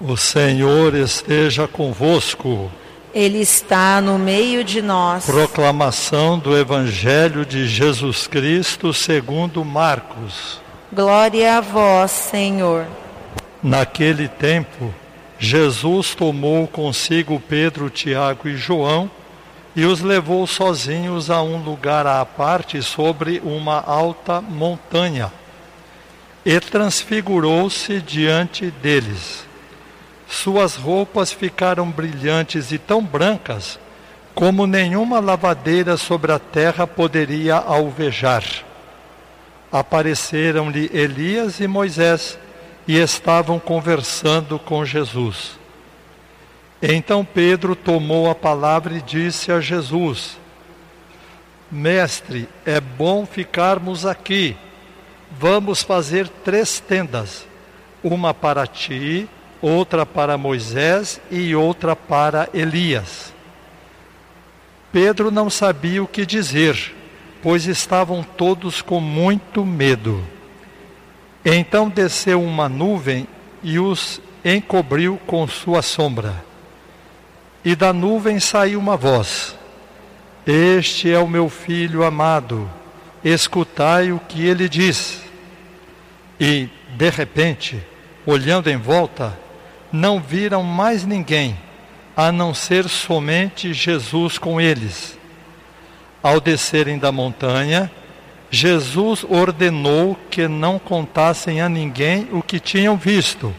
O Senhor esteja convosco. Ele está no meio de nós. Proclamação do Evangelho de Jesus Cristo segundo Marcos. Glória a vós, Senhor. Naquele tempo, Jesus tomou consigo Pedro, Tiago e João e os levou sozinhos a um lugar à parte sobre uma alta montanha. E transfigurou-se diante deles. Suas roupas ficaram brilhantes e tão brancas como nenhuma lavadeira sobre a terra poderia alvejar. Apareceram-lhe Elias e Moisés e estavam conversando com Jesus. Então Pedro tomou a palavra e disse a Jesus: Mestre, é bom ficarmos aqui. Vamos fazer três tendas: uma para ti, outra para Moisés e outra para Elias. Pedro não sabia o que dizer, pois estavam todos com muito medo. Então desceu uma nuvem e os encobriu com sua sombra. E da nuvem saiu uma voz: Este é o meu filho amado, escutai o que ele diz. E, de repente, olhando em volta, não viram mais ninguém, a não ser somente Jesus com eles. Ao descerem da montanha, Jesus ordenou que não contassem a ninguém o que tinham visto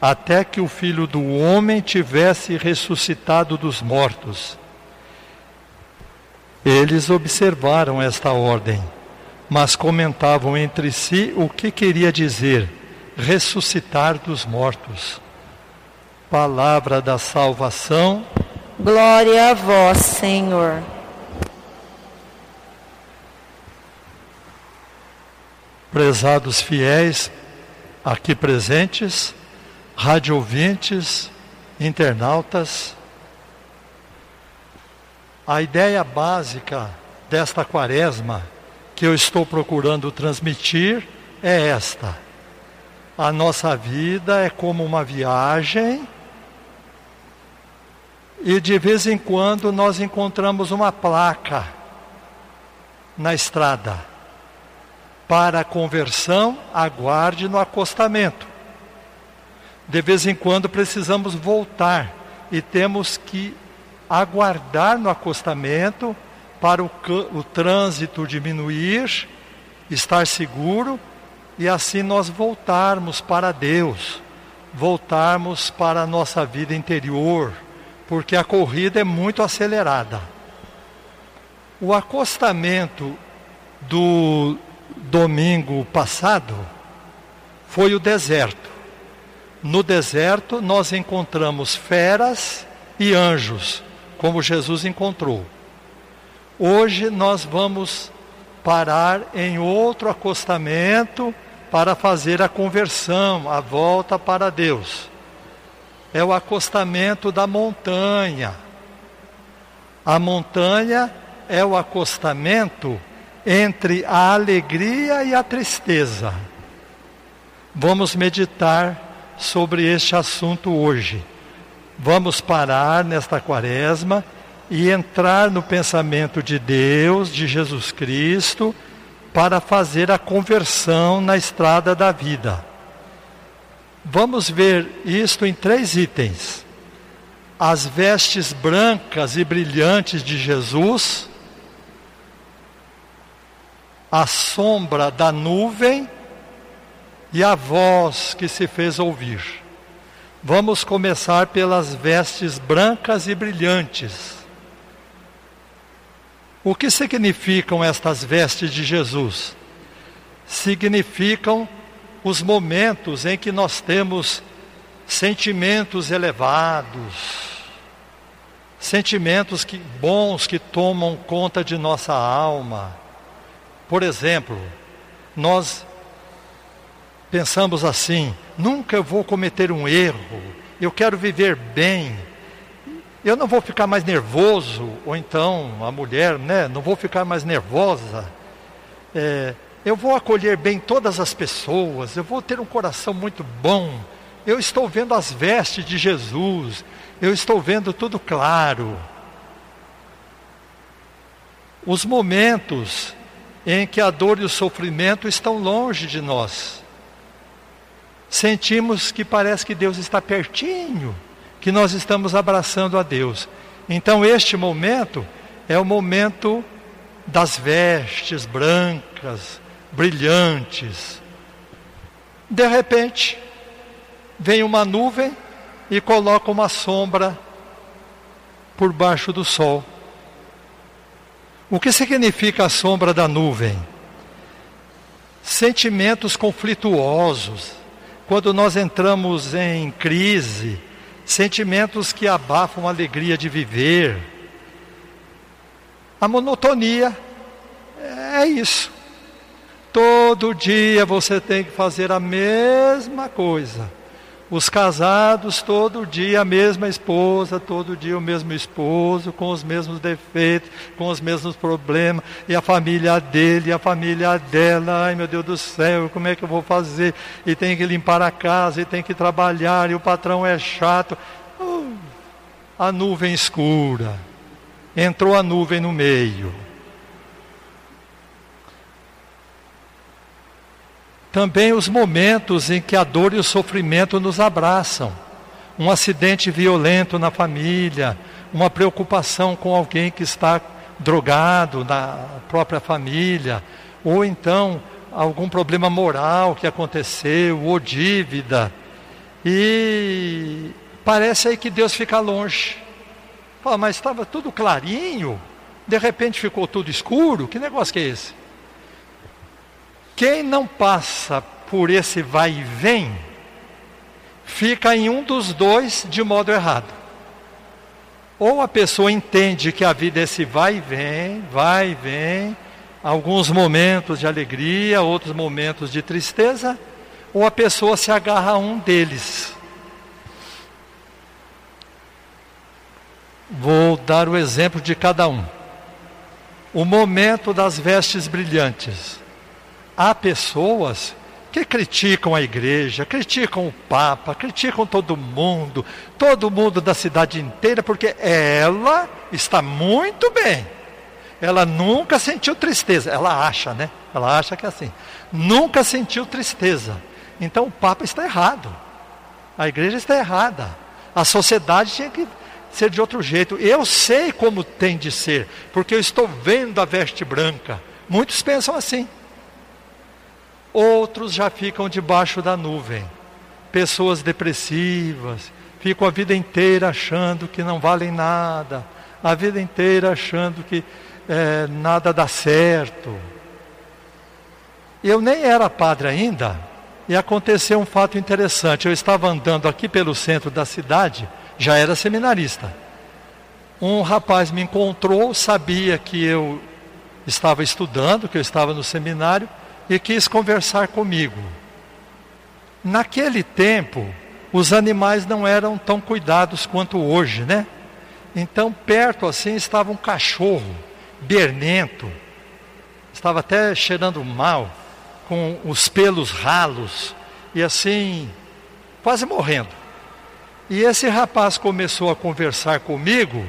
até que o filho do homem tivesse ressuscitado dos mortos. Eles observaram esta ordem, mas comentavam entre si o que queria dizer ressuscitar dos mortos. Palavra da salvação. Glória a vós, Senhor. Prezados fiéis aqui presentes, rádio ouvintes, internautas. A ideia básica desta quaresma que eu estou procurando transmitir é esta. A nossa vida é como uma viagem e de vez em quando nós encontramos uma placa na estrada. Para conversão, aguarde no acostamento de vez em quando precisamos voltar e temos que aguardar no acostamento para o, o trânsito diminuir, estar seguro e assim nós voltarmos para Deus, voltarmos para a nossa vida interior, porque a corrida é muito acelerada. O acostamento do domingo passado foi o deserto. No deserto, nós encontramos feras e anjos, como Jesus encontrou. Hoje nós vamos parar em outro acostamento para fazer a conversão, a volta para Deus. É o acostamento da montanha. A montanha é o acostamento entre a alegria e a tristeza. Vamos meditar sobre este assunto hoje. Vamos parar nesta quaresma e entrar no pensamento de Deus, de Jesus Cristo, para fazer a conversão na estrada da vida. Vamos ver isto em três itens: as vestes brancas e brilhantes de Jesus, a sombra da nuvem e a voz que se fez ouvir. Vamos começar pelas vestes brancas e brilhantes. O que significam estas vestes de Jesus? Significam os momentos em que nós temos sentimentos elevados, sentimentos que, bons que tomam conta de nossa alma. Por exemplo, nós pensamos assim: nunca vou cometer um erro, eu quero viver bem, eu não vou ficar mais nervoso, ou então a mulher, né, não vou ficar mais nervosa, é, eu vou acolher bem todas as pessoas, eu vou ter um coração muito bom, eu estou vendo as vestes de Jesus, eu estou vendo tudo claro. Os momentos em que a dor e o sofrimento estão longe de nós. Sentimos que parece que Deus está pertinho, que nós estamos abraçando a Deus. Então, este momento é o momento das vestes brancas, brilhantes. De repente, vem uma nuvem e coloca uma sombra por baixo do sol. O que significa a sombra da nuvem? Sentimentos conflituosos. Quando nós entramos em crise, sentimentos que abafam a alegria de viver. A monotonia é isso. Todo dia você tem que fazer a mesma coisa. Os casados, todo dia a mesma esposa, todo dia o mesmo esposo, com os mesmos defeitos, com os mesmos problemas, e a família dele, e a família dela, ai meu Deus do céu, como é que eu vou fazer? E tem que limpar a casa, e tem que trabalhar, e o patrão é chato. Uh, a nuvem escura, entrou a nuvem no meio. Também os momentos em que a dor e o sofrimento nos abraçam. Um acidente violento na família, uma preocupação com alguém que está drogado na própria família, ou então algum problema moral que aconteceu, ou dívida. E parece aí que Deus fica longe. Fala, mas estava tudo clarinho, de repente ficou tudo escuro, que negócio que é esse? Quem não passa por esse vai e vem, fica em um dos dois de modo errado. Ou a pessoa entende que a vida é esse vai e vem, vai e vem, alguns momentos de alegria, outros momentos de tristeza, ou a pessoa se agarra a um deles. Vou dar o exemplo de cada um. O momento das vestes brilhantes há pessoas que criticam a igreja, criticam o Papa, criticam todo mundo, todo mundo da cidade inteira, porque ela está muito bem. Ela nunca sentiu tristeza. Ela acha, né? Ela acha que é assim. Nunca sentiu tristeza. Então o Papa está errado. A igreja está errada. A sociedade tinha que ser de outro jeito. Eu sei como tem de ser, porque eu estou vendo a veste branca. Muitos pensam assim. Outros já ficam debaixo da nuvem. Pessoas depressivas, ficam a vida inteira achando que não valem nada, a vida inteira achando que é, nada dá certo. Eu nem era padre ainda, e aconteceu um fato interessante. Eu estava andando aqui pelo centro da cidade, já era seminarista. Um rapaz me encontrou, sabia que eu estava estudando, que eu estava no seminário, e quis conversar comigo. Naquele tempo, os animais não eram tão cuidados quanto hoje, né? Então, perto assim estava um cachorro, bernento, estava até cheirando mal, com os pelos ralos, e assim, quase morrendo. E esse rapaz começou a conversar comigo,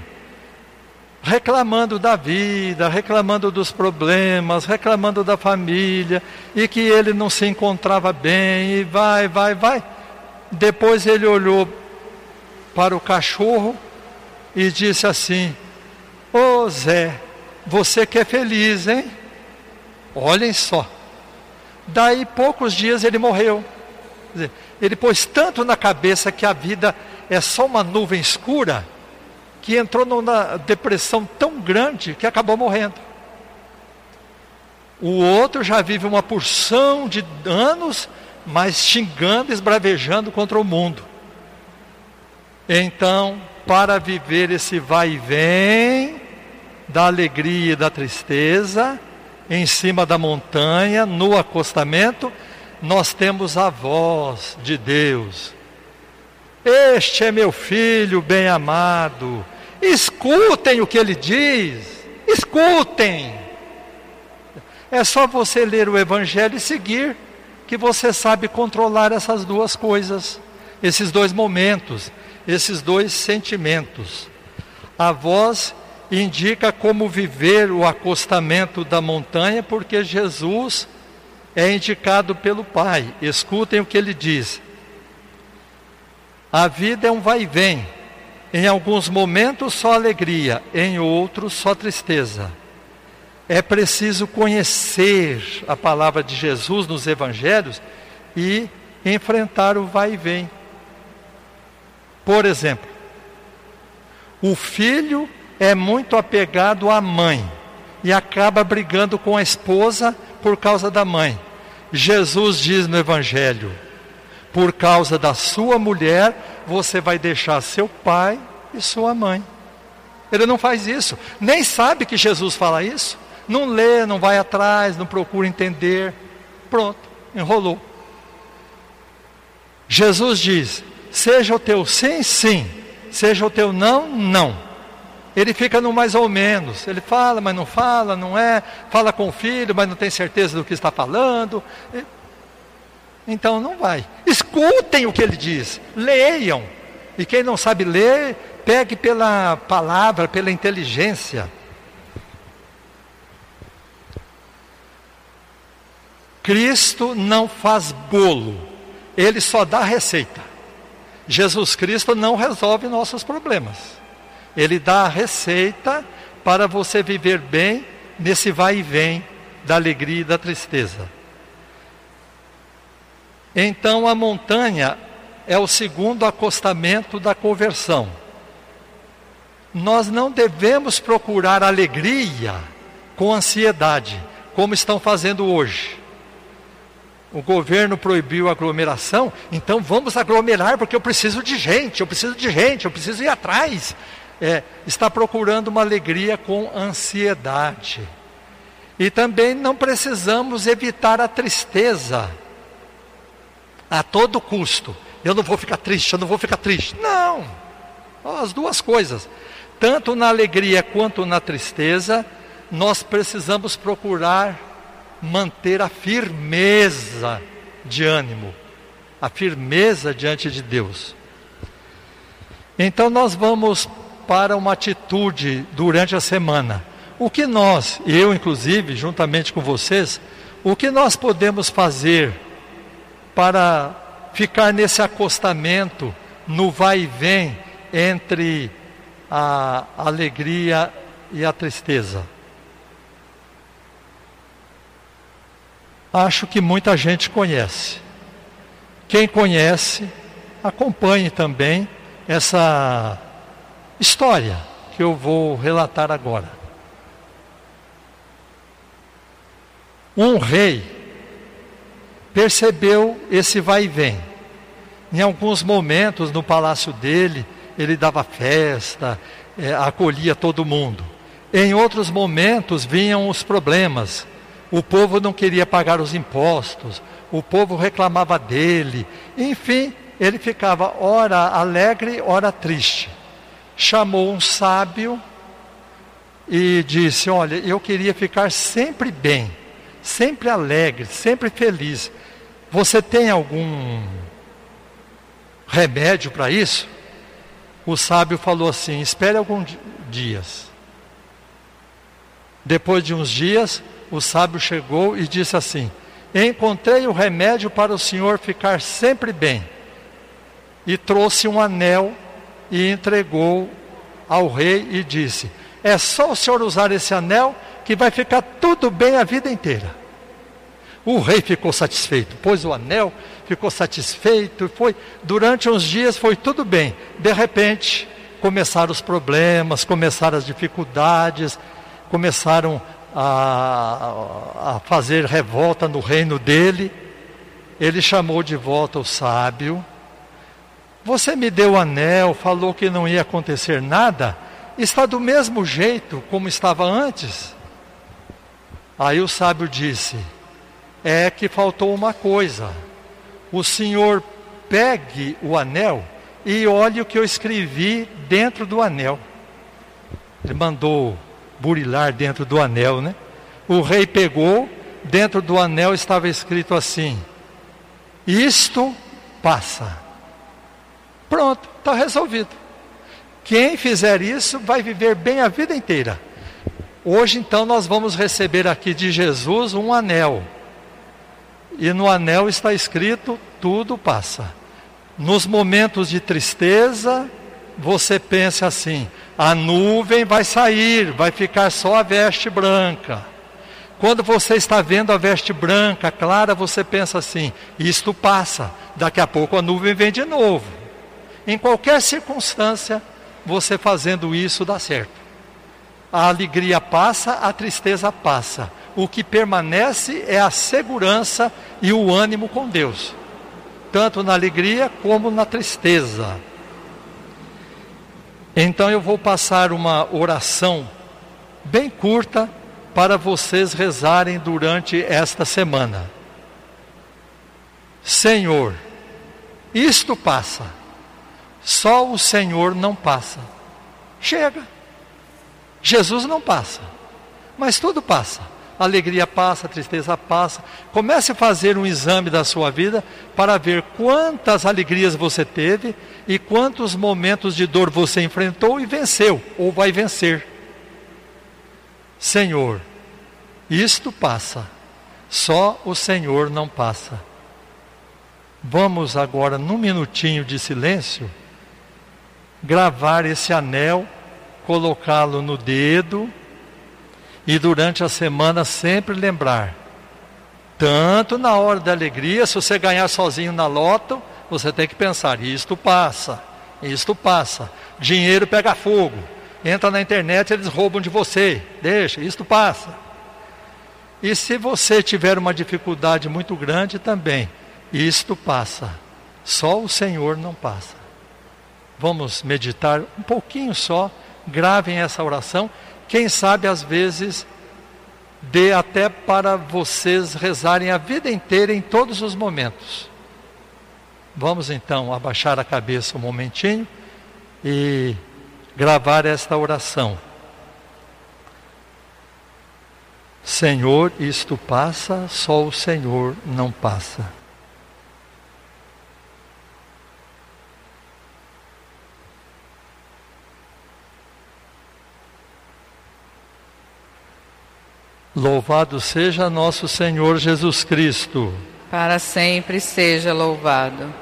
reclamando da vida, reclamando dos problemas, reclamando da família, e que ele não se encontrava bem, e vai, vai, vai. Depois ele olhou para o cachorro e disse assim: Ô oh, Zé, você que é feliz, hein? Olhem só. Daí poucos dias ele morreu. Ele pôs tanto na cabeça que a vida é só uma nuvem escura que entrou numa depressão tão grande que acabou morrendo. O outro já vive uma porção de anos, mas xingando, esbravejando contra o mundo. Então, para viver esse vai e vem da alegria e da tristeza, em cima da montanha, no acostamento, nós temos a voz de Deus. Este é meu filho bem amado, Escutem o que ele diz. Escutem. É só você ler o Evangelho e seguir, que você sabe controlar essas duas coisas. esses dois momentos, esses dois sentimentos. A voz indica como viver o acostamento da montanha, porque Jesus é indicado pelo Pai. Escutem o que ele diz. A vida é um vai e vem. Em alguns momentos só alegria, em outros só tristeza. É preciso conhecer a palavra de Jesus nos evangelhos e enfrentar o vai e vem. Por exemplo, o filho é muito apegado à mãe e acaba brigando com a esposa por causa da mãe. Jesus diz no Evangelho: por causa da sua mulher, você vai deixar seu pai e sua mãe. Ele não faz isso, nem sabe que Jesus fala isso, não lê, não vai atrás, não procura entender. Pronto, enrolou. Jesus diz: seja o teu sim, sim, seja o teu não, não. Ele fica no mais ou menos. Ele fala, mas não fala, não é. Fala com o filho, mas não tem certeza do que está falando. Então não vai. Escutem o que ele diz. Leiam. E quem não sabe ler, pegue pela palavra, pela inteligência. Cristo não faz bolo, ele só dá receita. Jesus Cristo não resolve nossos problemas. Ele dá a receita para você viver bem nesse vai e vem da alegria e da tristeza. Então a montanha é o segundo acostamento da conversão. Nós não devemos procurar alegria com ansiedade, como estão fazendo hoje. O governo proibiu a aglomeração, então vamos aglomerar porque eu preciso de gente, eu preciso de gente, eu preciso ir atrás é, está procurando uma alegria com ansiedade. E também não precisamos evitar a tristeza a todo custo. Eu não vou ficar triste, eu não vou ficar triste. Não! As duas coisas. Tanto na alegria quanto na tristeza, nós precisamos procurar manter a firmeza de ânimo, a firmeza diante de Deus. Então nós vamos para uma atitude durante a semana. O que nós, eu inclusive, juntamente com vocês, o que nós podemos fazer para ficar nesse acostamento, no vai e vem entre a alegria e a tristeza? Acho que muita gente conhece. Quem conhece, acompanhe também essa história que eu vou relatar agora. Um rei percebeu esse vai e vem. Em alguns momentos no palácio dele, ele dava festa, é, acolhia todo mundo. Em outros momentos vinham os problemas. O povo não queria pagar os impostos, o povo reclamava dele. Enfim, ele ficava ora alegre, ora triste chamou um sábio e disse: Olha, eu queria ficar sempre bem, sempre alegre, sempre feliz. Você tem algum remédio para isso? O sábio falou assim: Espere alguns dias. Depois de uns dias, o sábio chegou e disse assim: Encontrei o remédio para o senhor ficar sempre bem. E trouxe um anel e entregou ao rei e disse: É só o senhor usar esse anel que vai ficar tudo bem a vida inteira. O rei ficou satisfeito, pôs o anel, ficou satisfeito, foi durante uns dias foi tudo bem. De repente, começaram os problemas, começaram as dificuldades, começaram a, a fazer revolta no reino dele. Ele chamou de volta o sábio você me deu o anel, falou que não ia acontecer nada, está do mesmo jeito como estava antes. Aí o sábio disse: É que faltou uma coisa. O senhor pegue o anel e olhe o que eu escrevi dentro do anel. Ele mandou burilar dentro do anel, né? O rei pegou, dentro do anel estava escrito assim: Isto passa Pronto, está resolvido. Quem fizer isso vai viver bem a vida inteira. Hoje, então, nós vamos receber aqui de Jesus um anel. E no anel está escrito: tudo passa. Nos momentos de tristeza, você pensa assim: a nuvem vai sair, vai ficar só a veste branca. Quando você está vendo a veste branca, clara, você pensa assim: isto passa, daqui a pouco a nuvem vem de novo. Em qualquer circunstância, você fazendo isso dá certo. A alegria passa, a tristeza passa. O que permanece é a segurança e o ânimo com Deus, tanto na alegria como na tristeza. Então eu vou passar uma oração bem curta para vocês rezarem durante esta semana. Senhor, isto passa, só o Senhor não passa. Chega. Jesus não passa, mas tudo passa. A alegria passa, a tristeza passa. Comece a fazer um exame da sua vida para ver quantas alegrias você teve e quantos momentos de dor você enfrentou e venceu ou vai vencer. Senhor, isto passa, só o Senhor não passa. Vamos agora, num minutinho de silêncio, gravar esse anel colocá-lo no dedo e durante a semana sempre lembrar. Tanto na hora da alegria, se você ganhar sozinho na loto, você tem que pensar: isto passa, isto passa. Dinheiro pega fogo. Entra na internet, eles roubam de você. Deixa, isto passa. E se você tiver uma dificuldade muito grande também, isto passa. Só o Senhor não passa. Vamos meditar um pouquinho só gravem essa oração. Quem sabe às vezes dê até para vocês rezarem a vida inteira em todos os momentos. Vamos então abaixar a cabeça um momentinho e gravar esta oração. Senhor, isto passa, só o Senhor não passa. Louvado seja nosso Senhor Jesus Cristo. Para sempre seja louvado.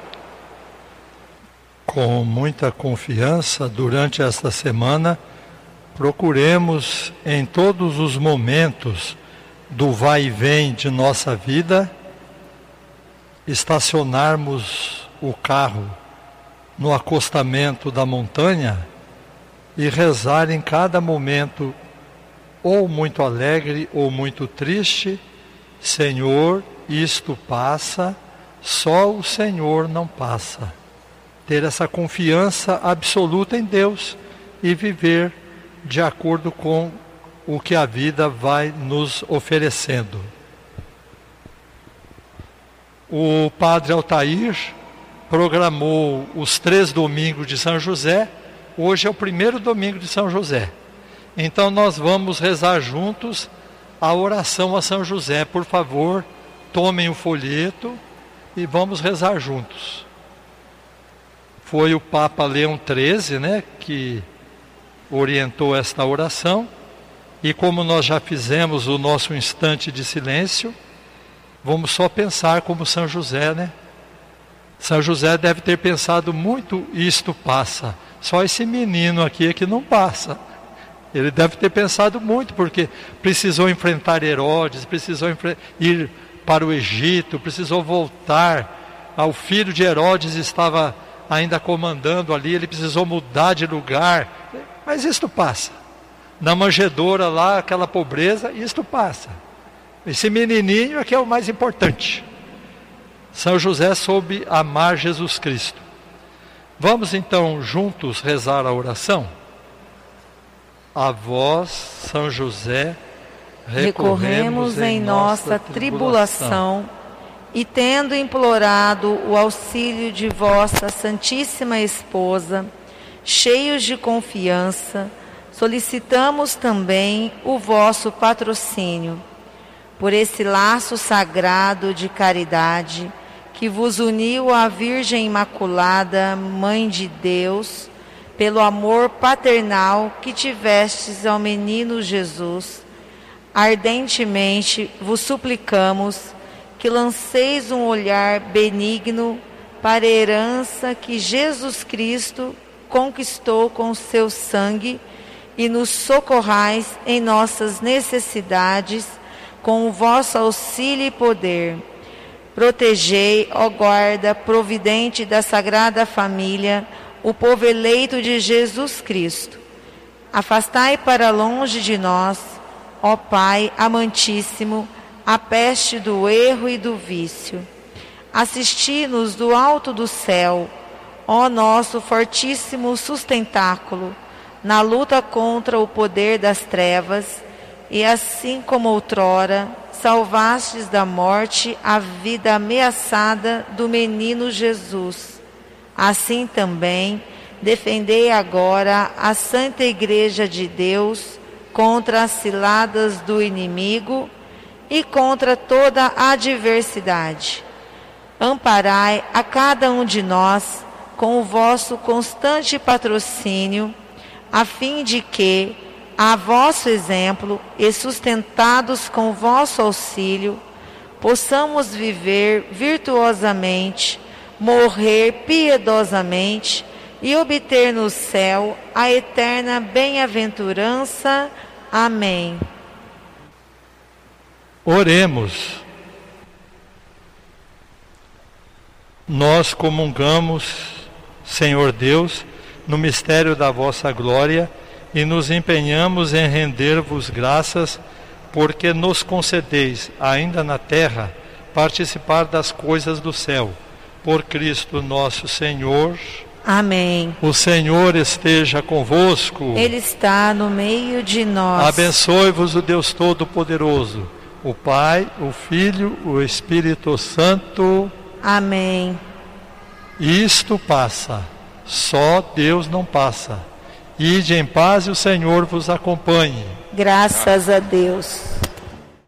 Com muita confiança, durante esta semana, procuremos em todos os momentos do vai e vem de nossa vida, estacionarmos o carro no acostamento da montanha e rezar em cada momento ou muito alegre ou muito triste, Senhor, isto passa, só o Senhor não passa. Ter essa confiança absoluta em Deus e viver de acordo com o que a vida vai nos oferecendo. O padre Altair programou os três domingos de São José. Hoje é o primeiro domingo de São José. Então nós vamos rezar juntos a oração a São José. Por favor, tomem o folheto e vamos rezar juntos. Foi o Papa Leão XIII, né, que orientou esta oração. E como nós já fizemos o nosso instante de silêncio, vamos só pensar como São José, né? São José deve ter pensado muito, isto passa. Só esse menino aqui é que não passa. Ele deve ter pensado muito, porque precisou enfrentar Herodes, precisou ir para o Egito, precisou voltar. O filho de Herodes estava ainda comandando ali, ele precisou mudar de lugar. Mas isto passa. Na manjedoura lá, aquela pobreza, isto passa. Esse menininho é que é o mais importante. São José soube amar Jesus Cristo. Vamos então juntos rezar a oração? A vós, São José, recorremos em nossa tribulação e, tendo implorado o auxílio de vossa Santíssima Esposa, cheios de confiança, solicitamos também o vosso patrocínio. Por esse laço sagrado de caridade, que vos uniu à Virgem Imaculada, Mãe de Deus, pelo amor paternal que tivestes ao menino Jesus, ardentemente vos suplicamos que lanceis um olhar benigno para a herança que Jesus Cristo conquistou com seu sangue e nos socorrais em nossas necessidades com o vosso auxílio e poder. Protegei, ó guarda providente da Sagrada Família, o povo eleito de Jesus Cristo. Afastai para longe de nós, ó Pai amantíssimo, a peste do erro e do vício. Assisti-nos do alto do céu, ó nosso fortíssimo sustentáculo, na luta contra o poder das trevas, e assim como outrora, salvastes da morte a vida ameaçada do menino Jesus Assim também, defendei agora a Santa Igreja de Deus contra as ciladas do inimigo e contra toda adversidade. Amparai a cada um de nós com o vosso constante patrocínio, a fim de que, a vosso exemplo e sustentados com vosso auxílio, possamos viver virtuosamente morrer piedosamente e obter no céu a eterna bem-aventurança. Amém. Oremos. Nós comungamos, Senhor Deus, no mistério da vossa glória e nos empenhamos em render-vos graças, porque nos concedeis, ainda na terra, participar das coisas do céu por Cristo nosso Senhor. Amém. O Senhor esteja convosco. Ele está no meio de nós. Abençoe-vos o Deus Todo-Poderoso, o Pai, o Filho, o Espírito Santo. Amém. Isto passa, só Deus não passa. Ide em paz e o Senhor vos acompanhe. Graças a Deus.